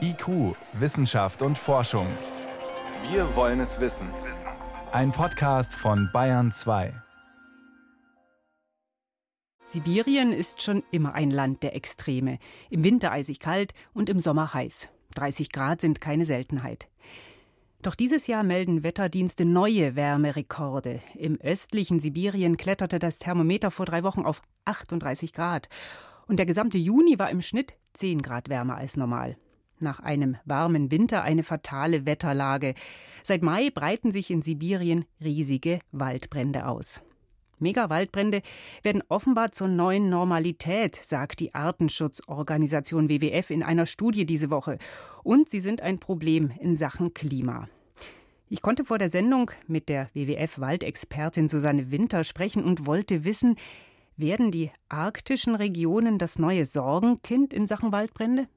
IQ, Wissenschaft und Forschung. Wir wollen es wissen. Ein Podcast von Bayern 2. Sibirien ist schon immer ein Land der Extreme. Im Winter eisig kalt und im Sommer heiß. 30 Grad sind keine Seltenheit. Doch dieses Jahr melden Wetterdienste neue Wärmerekorde. Im östlichen Sibirien kletterte das Thermometer vor drei Wochen auf 38 Grad. Und der gesamte Juni war im Schnitt 10 Grad wärmer als normal. Nach einem warmen Winter eine fatale Wetterlage. Seit Mai breiten sich in Sibirien riesige Waldbrände aus. Megawaldbrände werden offenbar zur neuen Normalität, sagt die Artenschutzorganisation WWF in einer Studie diese Woche und sie sind ein Problem in Sachen Klima. Ich konnte vor der Sendung mit der WWF-Waldexpertin Susanne Winter sprechen und wollte wissen, werden die arktischen Regionen das neue Sorgenkind in Sachen Waldbrände?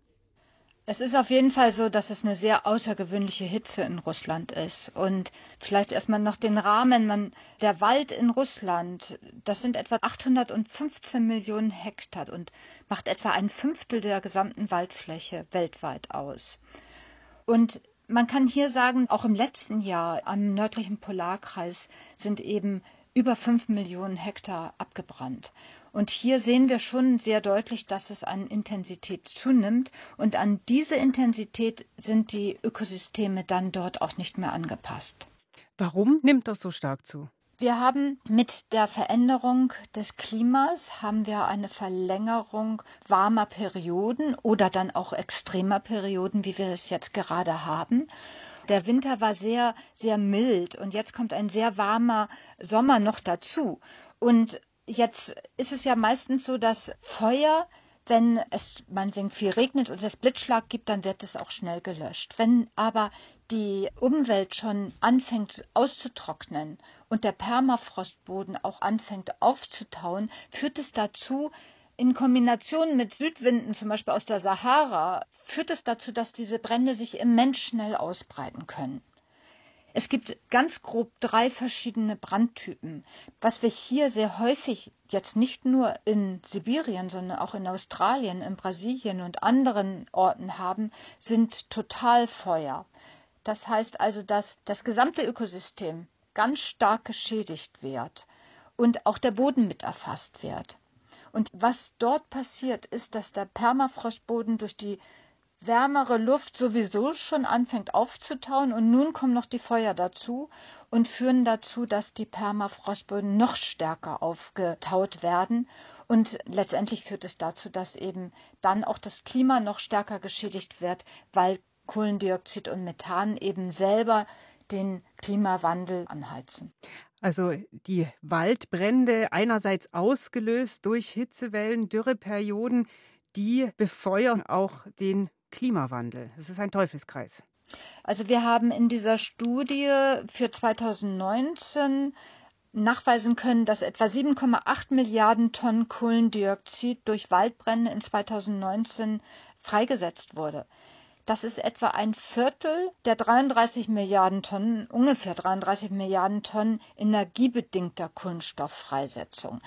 Es ist auf jeden Fall so, dass es eine sehr außergewöhnliche Hitze in Russland ist. Und vielleicht erstmal noch den Rahmen. Man, der Wald in Russland, das sind etwa 815 Millionen Hektar und macht etwa ein Fünftel der gesamten Waldfläche weltweit aus. Und man kann hier sagen, auch im letzten Jahr am nördlichen Polarkreis sind eben über fünf Millionen Hektar abgebrannt. Und hier sehen wir schon sehr deutlich, dass es an Intensität zunimmt. Und an diese Intensität sind die Ökosysteme dann dort auch nicht mehr angepasst. Warum nimmt das so stark zu? Wir haben mit der Veränderung des Klimas haben wir eine Verlängerung warmer Perioden oder dann auch extremer Perioden, wie wir es jetzt gerade haben. Der Winter war sehr, sehr mild und jetzt kommt ein sehr warmer Sommer noch dazu. Und Jetzt ist es ja meistens so, dass Feuer, wenn es meinetwegen viel regnet und es Blitzschlag gibt, dann wird es auch schnell gelöscht. Wenn aber die Umwelt schon anfängt auszutrocknen und der Permafrostboden auch anfängt aufzutauen, führt es dazu, in Kombination mit Südwinden, zum Beispiel aus der Sahara, führt es dazu, dass diese Brände sich immens schnell ausbreiten können. Es gibt ganz grob drei verschiedene Brandtypen. Was wir hier sehr häufig, jetzt nicht nur in Sibirien, sondern auch in Australien, in Brasilien und anderen Orten haben, sind Totalfeuer. Das heißt also, dass das gesamte Ökosystem ganz stark geschädigt wird und auch der Boden mit erfasst wird. Und was dort passiert, ist, dass der Permafrostboden durch die wärmere Luft sowieso schon anfängt aufzutauen und nun kommen noch die Feuer dazu und führen dazu, dass die Permafrostböden noch stärker aufgetaut werden. Und letztendlich führt es dazu, dass eben dann auch das Klima noch stärker geschädigt wird, weil Kohlendioxid und Methan eben selber den Klimawandel anheizen. Also die Waldbrände einerseits ausgelöst durch Hitzewellen, Dürreperioden, die befeuern auch den Klimawandel. Es ist ein Teufelskreis. Also wir haben in dieser Studie für 2019 nachweisen können, dass etwa 7,8 Milliarden Tonnen Kohlendioxid durch Waldbrände in 2019 freigesetzt wurde. Das ist etwa ein Viertel der 33 Milliarden Tonnen, ungefähr 33 Milliarden Tonnen energiebedingter Kohlenstofffreisetzung.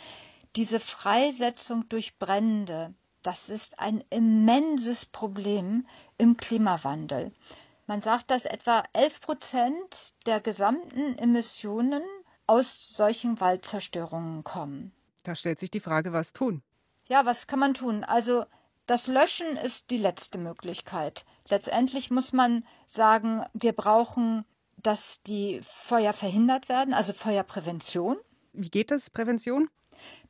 Diese Freisetzung durch Brände das ist ein immenses Problem im Klimawandel. Man sagt, dass etwa 11 Prozent der gesamten Emissionen aus solchen Waldzerstörungen kommen. Da stellt sich die Frage, was tun? Ja, was kann man tun? Also das Löschen ist die letzte Möglichkeit. Letztendlich muss man sagen, wir brauchen, dass die Feuer verhindert werden, also Feuerprävention. Wie geht das, Prävention?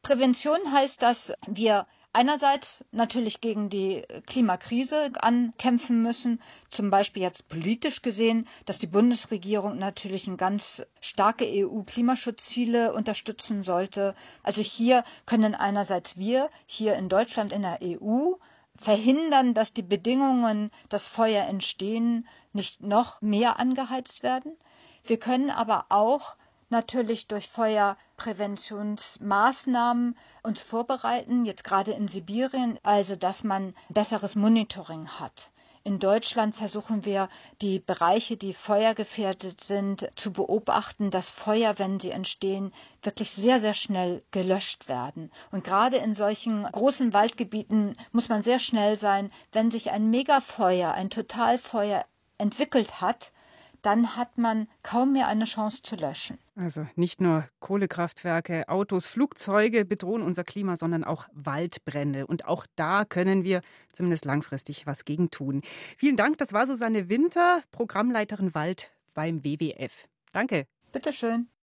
Prävention heißt, dass wir einerseits natürlich gegen die Klimakrise ankämpfen müssen, zum Beispiel jetzt politisch gesehen, dass die Bundesregierung natürlich ganz starke EU-Klimaschutzziele unterstützen sollte. Also hier können einerseits wir hier in Deutschland in der EU verhindern, dass die Bedingungen, dass Feuer entstehen, nicht noch mehr angeheizt werden. Wir können aber auch natürlich durch Feuerpräventionsmaßnahmen uns vorbereiten, jetzt gerade in Sibirien, also dass man besseres Monitoring hat. In Deutschland versuchen wir, die Bereiche, die feuergefährdet sind, zu beobachten, dass Feuer, wenn sie entstehen, wirklich sehr, sehr schnell gelöscht werden. Und gerade in solchen großen Waldgebieten muss man sehr schnell sein, wenn sich ein Megafeuer, ein Totalfeuer entwickelt hat, dann hat man kaum mehr eine Chance zu löschen. Also nicht nur Kohlekraftwerke, Autos, Flugzeuge bedrohen unser Klima, sondern auch Waldbrände. Und auch da können wir zumindest langfristig was gegen tun. Vielen Dank, das war Susanne Winter, Programmleiterin Wald beim WWF. Danke. Bitteschön.